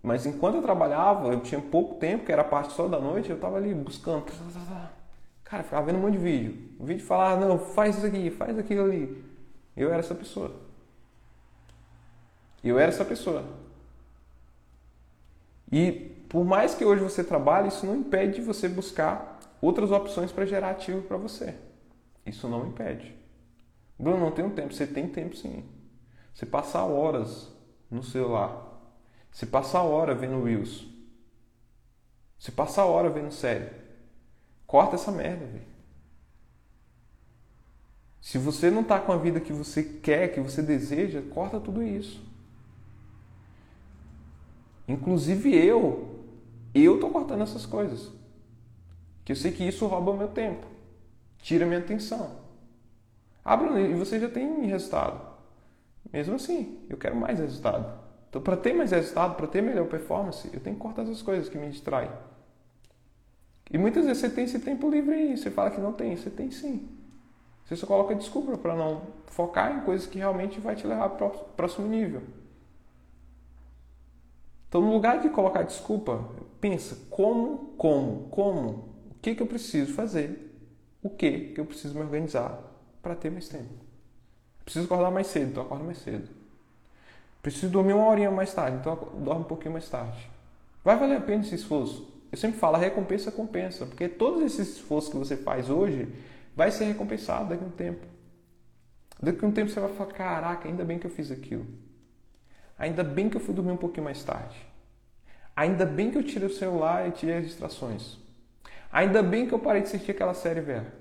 Mas enquanto eu trabalhava, eu tinha pouco tempo, que era parte só da noite, eu estava ali buscando. Cara, ficava vendo um monte de vídeo. O vídeo falava, não, faz isso aqui, faz aquilo ali. Eu era essa pessoa. Eu era essa pessoa. E por mais que hoje você trabalhe, isso não impede de você buscar outras opções para gerar ativo para você. Isso não impede. Bruno, não tenho tempo. Você tem tempo sim. Você passar horas no celular se passar hora vendo Reels. Se passar hora vendo série. Corta essa merda, velho. Se você não está com a vida que você quer, que você deseja, corta tudo isso. Inclusive eu, eu tô cortando essas coisas. Que eu sei que isso rouba o meu tempo. Tira minha atenção. Bruno, e você já tem resultado. Mesmo assim, eu quero mais resultado. Então, para ter mais resultado, para ter melhor performance, eu tenho que cortar essas coisas que me distraem. E muitas vezes você tem esse tempo livre aí, você fala que não tem, você tem sim. Você só coloca desculpa para não focar em coisas que realmente vai te levar para o próximo nível. Então, no lugar de colocar desculpa, pensa como, como, como, o que, que eu preciso fazer, o que, que eu preciso me organizar para ter mais tempo. preciso acordar mais cedo, então acordo mais cedo. Preciso dormir uma horinha mais tarde, então dorme um pouquinho mais tarde. Vai valer a pena esse esforço. Eu sempre falo, a recompensa compensa, porque todos esses esforços que você faz hoje vai ser recompensado daqui a um tempo. Daqui a um tempo você vai falar, caraca, ainda bem que eu fiz aquilo. Ainda bem que eu fui dormir um pouquinho mais tarde. Ainda bem que eu tirei o celular e tirei as distrações. Ainda bem que eu parei de assistir aquela série velha.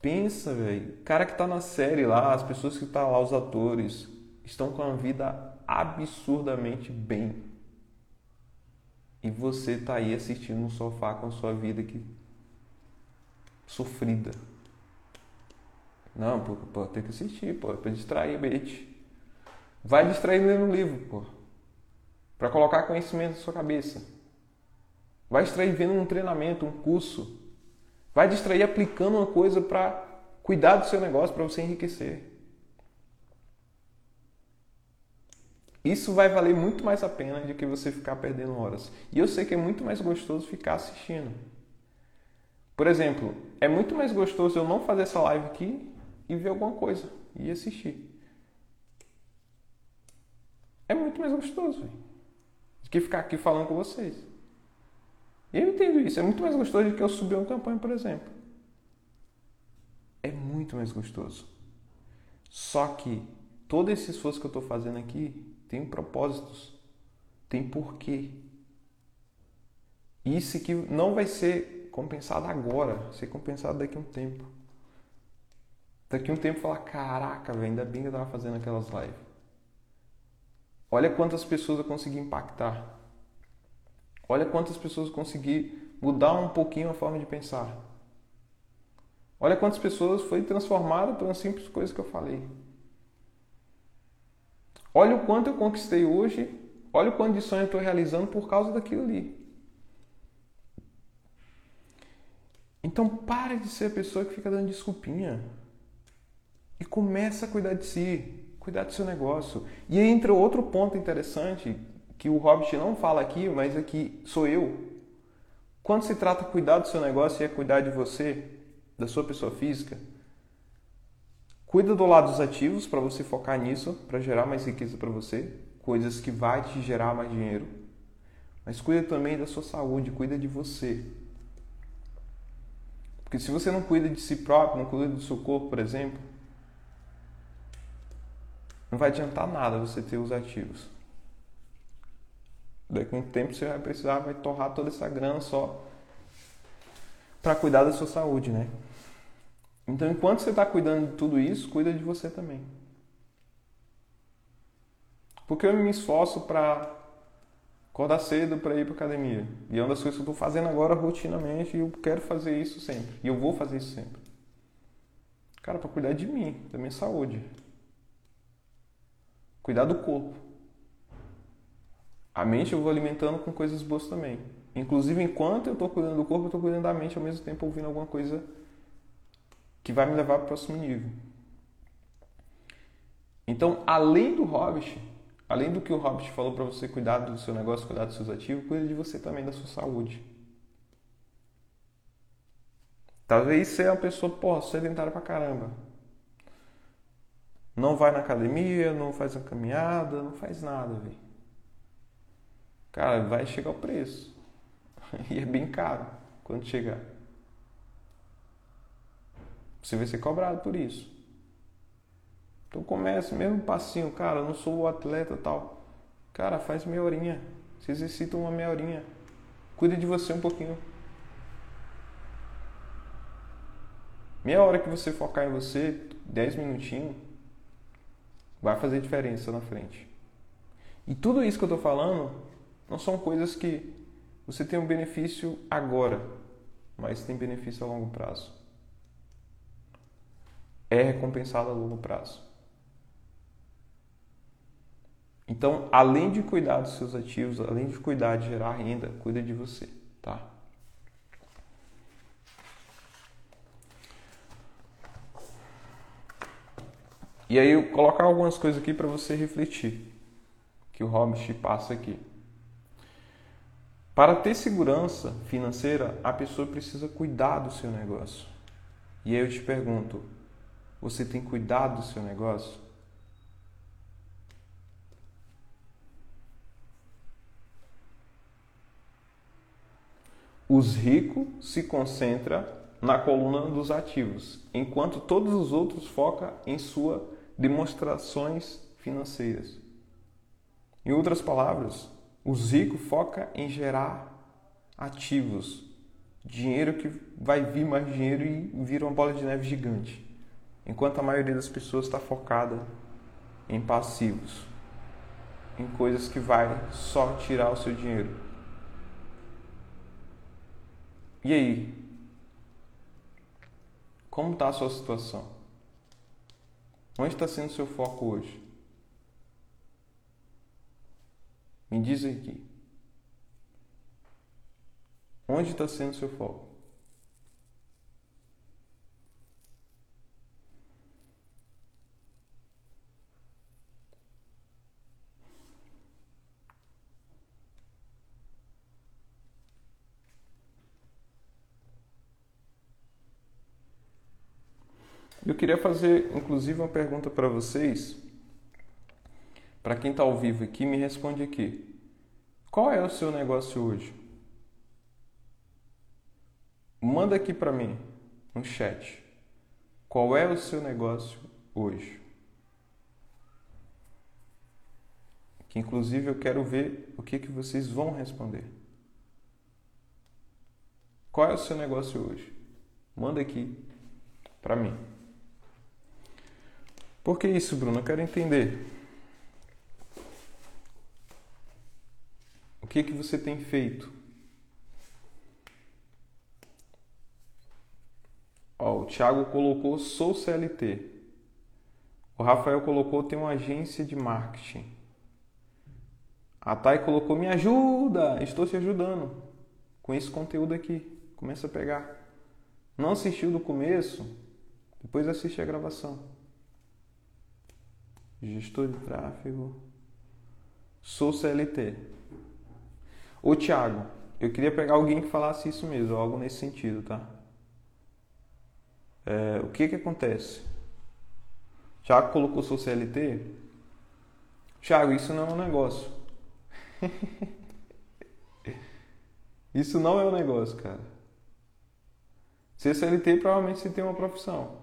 Pensa, velho. O cara que tá na série lá, as pessoas que tá lá, os atores, estão com a vida absurdamente bem. E você tá aí assistindo no sofá com a sua vida que sofrida. Não, pô, pô, tem que assistir, pô, é pra distrair, bait. Vai distrair lendo um livro, pô. Pra colocar conhecimento na sua cabeça. Vai distrair vendo um treinamento, um curso. Vai distrair aplicando uma coisa para cuidar do seu negócio, para você enriquecer. Isso vai valer muito mais a pena do que você ficar perdendo horas. E eu sei que é muito mais gostoso ficar assistindo. Por exemplo, é muito mais gostoso eu não fazer essa live aqui e ver alguma coisa e assistir. É muito mais gostoso do que ficar aqui falando com vocês. E eu entendo isso. É muito mais gostoso do que eu subir uma campanha, por exemplo. É muito mais gostoso. Só que todo esse esforço que eu estou fazendo aqui tem propósitos, tem porquê. Isso que não vai ser compensado agora, vai ser compensado daqui a um tempo. Daqui a um tempo falar, caraca, velho, ainda bem que eu estava fazendo aquelas lives. Olha quantas pessoas eu consegui impactar. Olha quantas pessoas eu consegui mudar um pouquinho a forma de pensar. Olha quantas pessoas foi transformada por uma simples coisa que eu falei. Olha o quanto eu conquistei hoje, olha o quanto de sonho eu estou realizando por causa daquilo ali. Então pare de ser a pessoa que fica dando desculpinha e começa a cuidar de si, cuidar do seu negócio. E aí entra outro ponto interessante que o Hobbit não fala aqui, mas aqui sou eu. Quando se trata de cuidar do seu negócio e é cuidar de você, da sua pessoa física, Cuida do lado dos ativos para você focar nisso, para gerar mais riqueza para você, coisas que vai te gerar mais dinheiro. Mas cuida também da sua saúde, cuida de você. Porque se você não cuida de si próprio, não cuida do seu corpo, por exemplo, não vai adiantar nada você ter os ativos. Daqui a um tempo você vai precisar, vai torrar toda essa grana só para cuidar da sua saúde, né? Então, enquanto você está cuidando de tudo isso, cuida de você também. Porque eu me esforço para acordar cedo para ir para academia. E é uma das coisas que eu estou fazendo agora rotinamente e eu quero fazer isso sempre. E eu vou fazer isso sempre. Cara, para cuidar de mim, da minha saúde. Cuidar do corpo. A mente eu vou alimentando com coisas boas também. Inclusive, enquanto eu estou cuidando do corpo, eu estou cuidando da mente ao mesmo tempo ouvindo alguma coisa que vai me levar para o próximo nível. Então, além do Hobbit, além do que o Hobbit falou para você cuidar do seu negócio, cuidar dos seus ativos, cuida de você também, da sua saúde. Talvez você é uma pessoa, porra, sedentária pra caramba. Não vai na academia, não faz uma caminhada, não faz nada, velho. Cara, vai chegar o preço. *laughs* E é bem caro quando chegar. Você vai ser cobrado por isso. Então comece, mesmo passinho, cara, eu não sou o atleta tal. Cara, faz meia horinha. Se exercita uma meia horinha. Cuida de você um pouquinho. Meia hora que você focar em você, dez minutinhos, vai fazer diferença na frente. E tudo isso que eu estou falando não são coisas que você tem um benefício agora, mas tem benefício a longo prazo é recompensado a longo prazo. Então, além de cuidar dos seus ativos, além de cuidar de gerar renda, cuida de você, tá? E aí eu colocar algumas coisas aqui para você refletir, que o Hobbit passa aqui. Para ter segurança financeira, a pessoa precisa cuidar do seu negócio. E aí eu te pergunto, você tem cuidado do seu negócio? Os ricos se concentram na coluna dos ativos, enquanto todos os outros focam em suas demonstrações financeiras. Em outras palavras, os ricos focam em gerar ativos, dinheiro que vai vir mais dinheiro e vira uma bola de neve gigante. Enquanto a maioria das pessoas está focada em passivos, em coisas que vai só tirar o seu dinheiro. E aí? Como está a sua situação? Onde está sendo seu foco hoje? Me diz aqui. Onde está sendo seu foco? Eu queria fazer, inclusive, uma pergunta para vocês. Para quem está ao vivo aqui, me responde aqui. Qual é o seu negócio hoje? Manda aqui para mim no chat. Qual é o seu negócio hoje? Que inclusive eu quero ver o que, que vocês vão responder. Qual é o seu negócio hoje? Manda aqui para mim. Por que isso, Bruno? Eu quero entender. O que que você tem feito? Ó, o Thiago colocou sou CLT. O Rafael colocou tem uma agência de marketing. A Thay colocou me ajuda, estou te ajudando com esse conteúdo aqui. Começa a pegar. Não assistiu do começo? Depois assiste a gravação. Gestor de tráfego. Sou CLT. Ô Thiago, eu queria pegar alguém que falasse isso mesmo, algo nesse sentido, tá? É, o que que acontece? Tiago colocou seu CLT. Tiago, isso não é um negócio. *laughs* isso não é um negócio, cara. Ser CLT provavelmente você tem uma profissão.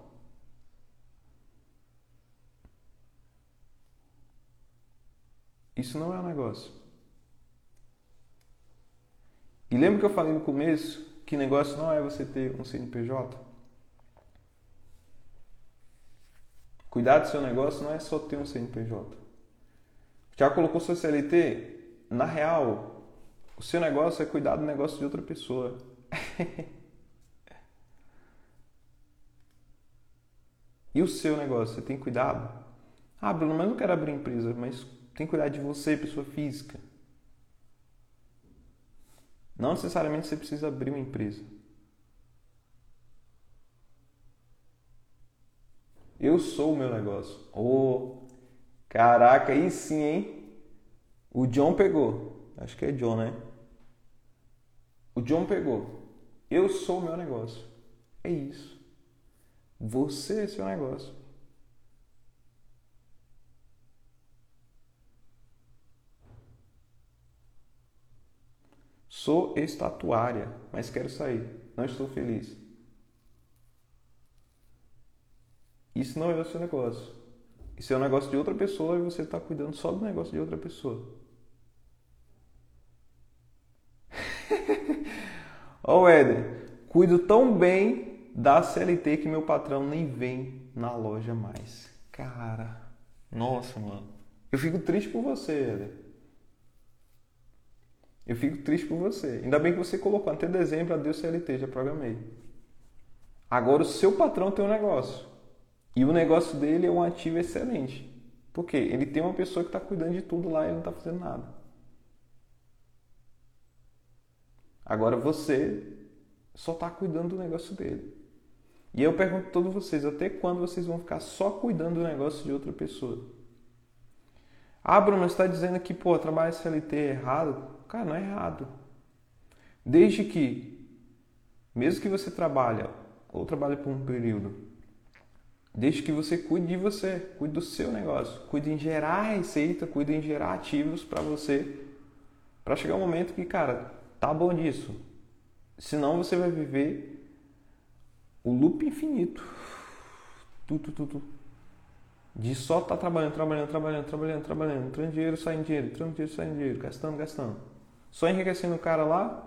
Isso não é um negócio. E lembra que eu falei no começo que negócio não é você ter um CNPJ? Cuidar do seu negócio não é só ter um CNPJ. Já colocou seu CLT? Na real, o seu negócio é cuidar do negócio de outra pessoa. *laughs* e o seu negócio, você tem cuidado? Ah, Bruno, mas eu não quero abrir empresa, mas tem que cuidar de você, pessoa física. Não necessariamente você precisa abrir uma empresa. Eu sou o meu negócio. Oh, caraca, aí sim, hein? O John pegou. Acho que é John, né? O John pegou. Eu sou o meu negócio. É isso. Você é seu negócio. Sou estatuária, mas quero sair. Não estou feliz. Isso não é o seu negócio. Isso é o um negócio de outra pessoa e você está cuidando só do negócio de outra pessoa. *laughs* Ó oh, Éder, cuido tão bem da CLT que meu patrão nem vem na loja mais. Cara, nossa, mano. Eu fico triste por você, Éder. Eu fico triste por você. Ainda bem que você colocou até dezembro, adeus CLT, já programei. Agora o seu patrão tem um negócio. E o negócio dele é um ativo excelente. Por quê? Ele tem uma pessoa que está cuidando de tudo lá e ele não está fazendo nada. Agora você só está cuidando do negócio dele. E eu pergunto a todos vocês, até quando vocês vão ficar só cuidando do negócio de outra pessoa? Ah, Bruno, você está dizendo que, pô, trabalhar SLT é errado? Cara, não é errado. Desde que, mesmo que você trabalhe ou trabalhe por um período Desde que você cuide de você, cuide do seu negócio, cuide em gerar receita, cuide em gerar ativos para você, para chegar um momento que, cara, tá bom disso. Senão você vai viver o loop infinito. Tu, tu, tu, tu. De só estar tá trabalhando, trabalhando, trabalhando, trabalhando, trabalhando, entrando dinheiro, saindo dinheiro, entrando dinheiro, saindo dinheiro, gastando, gastando. Só enriquecendo o cara lá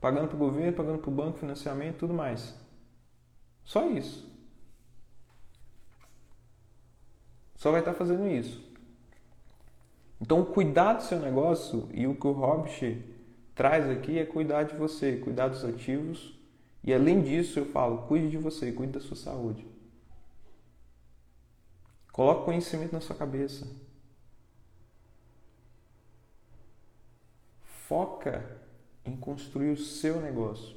pagando para o governo, pagando para o banco, financiamento, tudo mais. Só isso. Só vai estar fazendo isso. Então, cuidar do seu negócio e o que o Hobbit traz aqui é cuidar de você, cuidar dos ativos. E além disso, eu falo, cuide de você, cuide da sua saúde. Coloque conhecimento na sua cabeça. Foca em construir o seu negócio.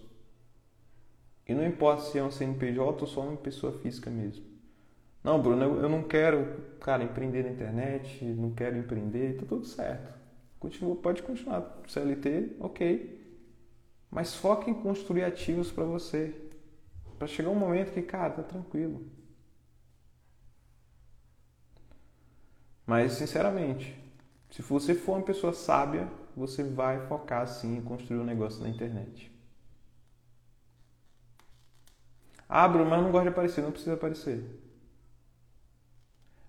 E não importa se é um CNPJ ou só uma pessoa física mesmo. Não, Bruno, eu não quero, cara, empreender na internet, não quero empreender, tá tudo certo. Continua, pode continuar CLT, ok. Mas foque em construir ativos para você. Para chegar um momento que, cara, tá tranquilo. Mas, sinceramente, se você for uma pessoa sábia, você vai focar sim em construir um negócio na internet. Bruno, mas não gosto de aparecer, não precisa aparecer.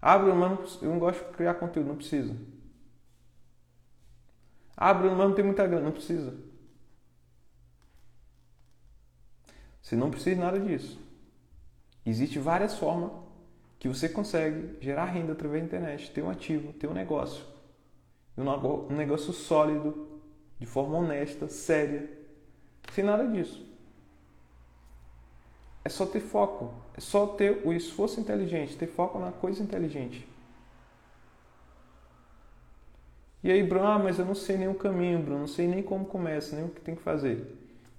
Bruno, mas eu não gosto de criar conteúdo, não precisa. Bruno, mas não tem muita grana, não precisa. Você não precisa de nada disso. Existem várias formas que você consegue gerar renda através da internet, ter um ativo, ter um negócio um negócio sólido, de forma honesta, séria, sem nada disso. É só ter foco, é só ter o esforço inteligente, ter foco na coisa inteligente. E aí, Bruno, ah, mas eu não sei nem o caminho, Bruno, não sei nem como começa, nem o que tem que fazer.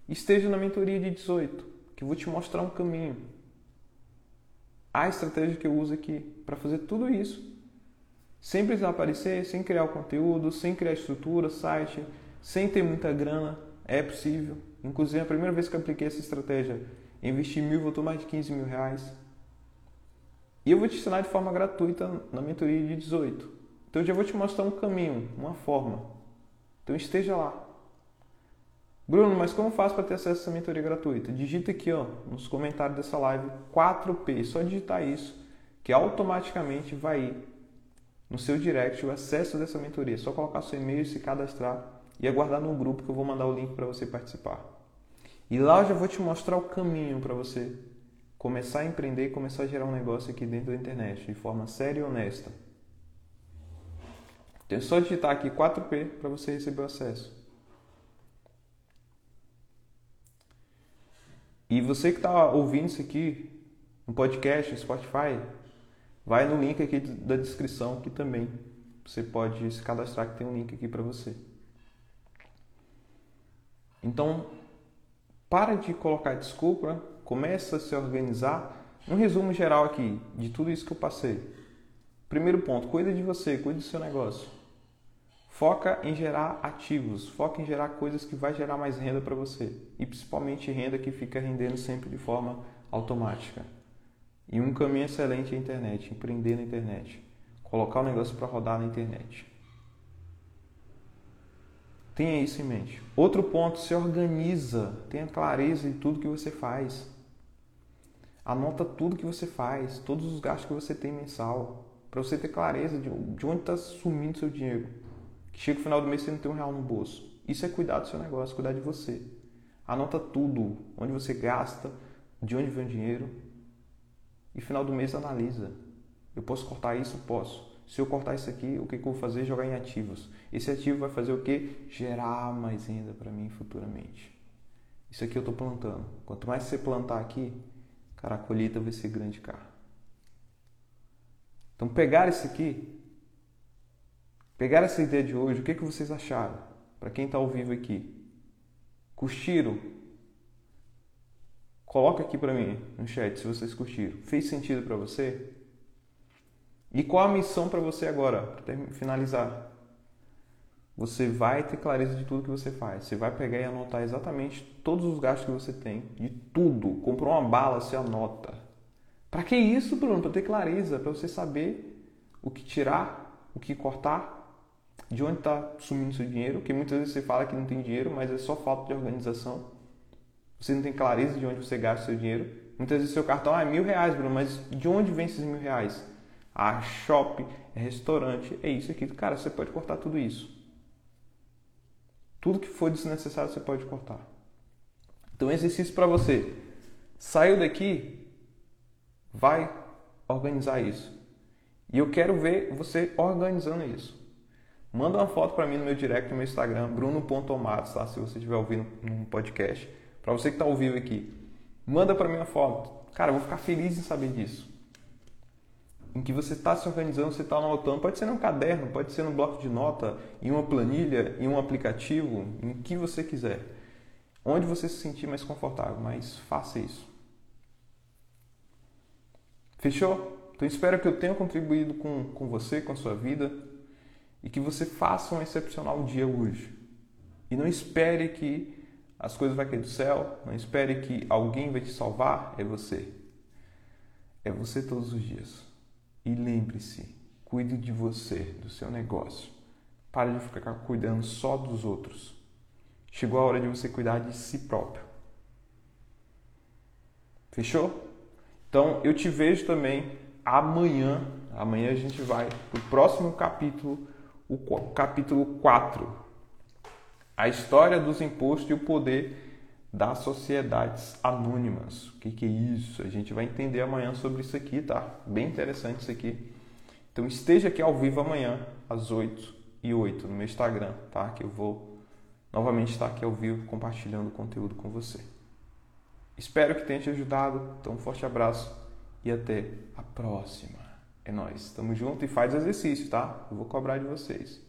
Esteja na mentoria de 18, que eu vou te mostrar um caminho. A estratégia que eu uso aqui para fazer tudo isso sem precisar aparecer, sem criar o conteúdo, sem criar estrutura, site, sem ter muita grana, é possível. Inclusive, a primeira vez que eu apliquei essa estratégia, investi mil, voltou mais de 15 mil reais. E eu vou te ensinar de forma gratuita na mentoria de 18. Então, eu já vou te mostrar um caminho, uma forma. Então, esteja lá. Bruno, mas como faço para ter acesso a essa mentoria gratuita? Digita aqui ó, nos comentários dessa live 4P, só digitar isso, que automaticamente vai ir no seu direct o acesso dessa mentoria. É só colocar seu e-mail, se cadastrar e aguardar no grupo que eu vou mandar o link para você participar. E lá eu já vou te mostrar o caminho para você começar a empreender e começar a gerar um negócio aqui dentro da internet de forma séria e honesta. Então é só digitar aqui 4P para você receber o acesso. E você que está ouvindo isso aqui no podcast, no Spotify, vai no link aqui da descrição que também você pode se cadastrar que tem um link aqui para você. Então, para de colocar desculpa, começa a se organizar. Um resumo geral aqui de tudo isso que eu passei. Primeiro ponto, cuida de você, cuida do seu negócio. Foca em gerar ativos, foca em gerar coisas que vai gerar mais renda para você e principalmente renda que fica rendendo sempre de forma automática. E um caminho excelente é a internet, empreender na internet, colocar o negócio para rodar na internet. Tenha isso em mente. Outro ponto, se organiza, tenha clareza em tudo que você faz. Anota tudo que você faz, todos os gastos que você tem mensal, para você ter clareza de, onde está sumindo seu dinheiro. Que chega o final do mês você não tem um real no bolso. Isso é cuidar do seu negócio, cuidar de você. Anota tudo, onde você gasta, de onde vem o dinheiro, e final do mês analisa. Eu posso cortar isso? Posso. Se eu cortar isso aqui, o que, eu vou fazer? Jogar em ativos. Esse ativo vai fazer o que? Gerar mais renda para mim futuramente. Isso aqui eu estou plantando. Quanto mais você plantar aqui, cara, a colheita vai ser grande, cara. Então, pegar isso aqui, pegar essa ideia de hoje, o que, que vocês acharam? Para quem está ao vivo aqui. Curtiram? Coloca aqui para mim no chat se vocês curtiram. Fez sentido para você? E qual a missão para você agora, para finalizar? Você vai ter clareza de tudo que você faz. Você vai pegar e anotar exatamente todos os gastos que você tem, de tudo. Comprou uma bala, você anota. Para que isso, Bruno? Para ter clareza, para você saber o que tirar, o que cortar, de onde está sumindo seu dinheiro. Porque muitas vezes você fala que não tem dinheiro, mas é só falta de organização. Você não tem clareza de onde você gasta o seu dinheiro. Muitas vezes seu cartão ah, é mil reais, Bruno, mas de onde vem esses mil reais? Ah, shopping, é restaurante, é isso aqui. Cara, você pode cortar tudo isso. Tudo que for desnecessário você pode cortar. Então, exercício para você. Saiu daqui, vai organizar isso. E eu quero ver você organizando isso. Manda uma foto para mim no meu direct no meu Instagram, bruno.omatos, tá? Se você estiver ouvindo um podcast. Para você que está ao vivo aqui, manda para mim uma foto. Cara, eu vou ficar feliz em saber disso. Em que você está se organizando, você está anotando. Pode ser num caderno, pode ser num bloco de nota, em uma planilha, em um aplicativo, em que você quiser. Onde você se sentir mais confortável, mas faça isso. Fechou? Então espero que eu tenha contribuído com, com você, com a sua vida e que você faça um excepcional dia hoje. E não espere que as coisas vão cair do céu, não espere que alguém vai te salvar, é você. É você todos os dias. E lembre-se, cuide de você, do seu negócio. Pare de ficar cuidando só dos outros. Chegou a hora de você cuidar de si próprio. Fechou? Então eu te vejo também amanhã. Amanhã a gente vai para o próximo capítulo o capítulo 4, a história dos impostos e o poder das sociedades anônimas. O que, que, é isso? A gente vai entender amanhã sobre isso aqui, tá? Bem interessante isso aqui. Então esteja aqui ao vivo amanhã, às 8 e 8 no meu Instagram, tá? Que eu vou novamente estar aqui ao vivo compartilhando conteúdo com você. Espero que tenha te ajudado. Então, um forte abraço e até a próxima. É nóis. Tamo junto e faz exercício, tá? Eu vou cobrar de vocês.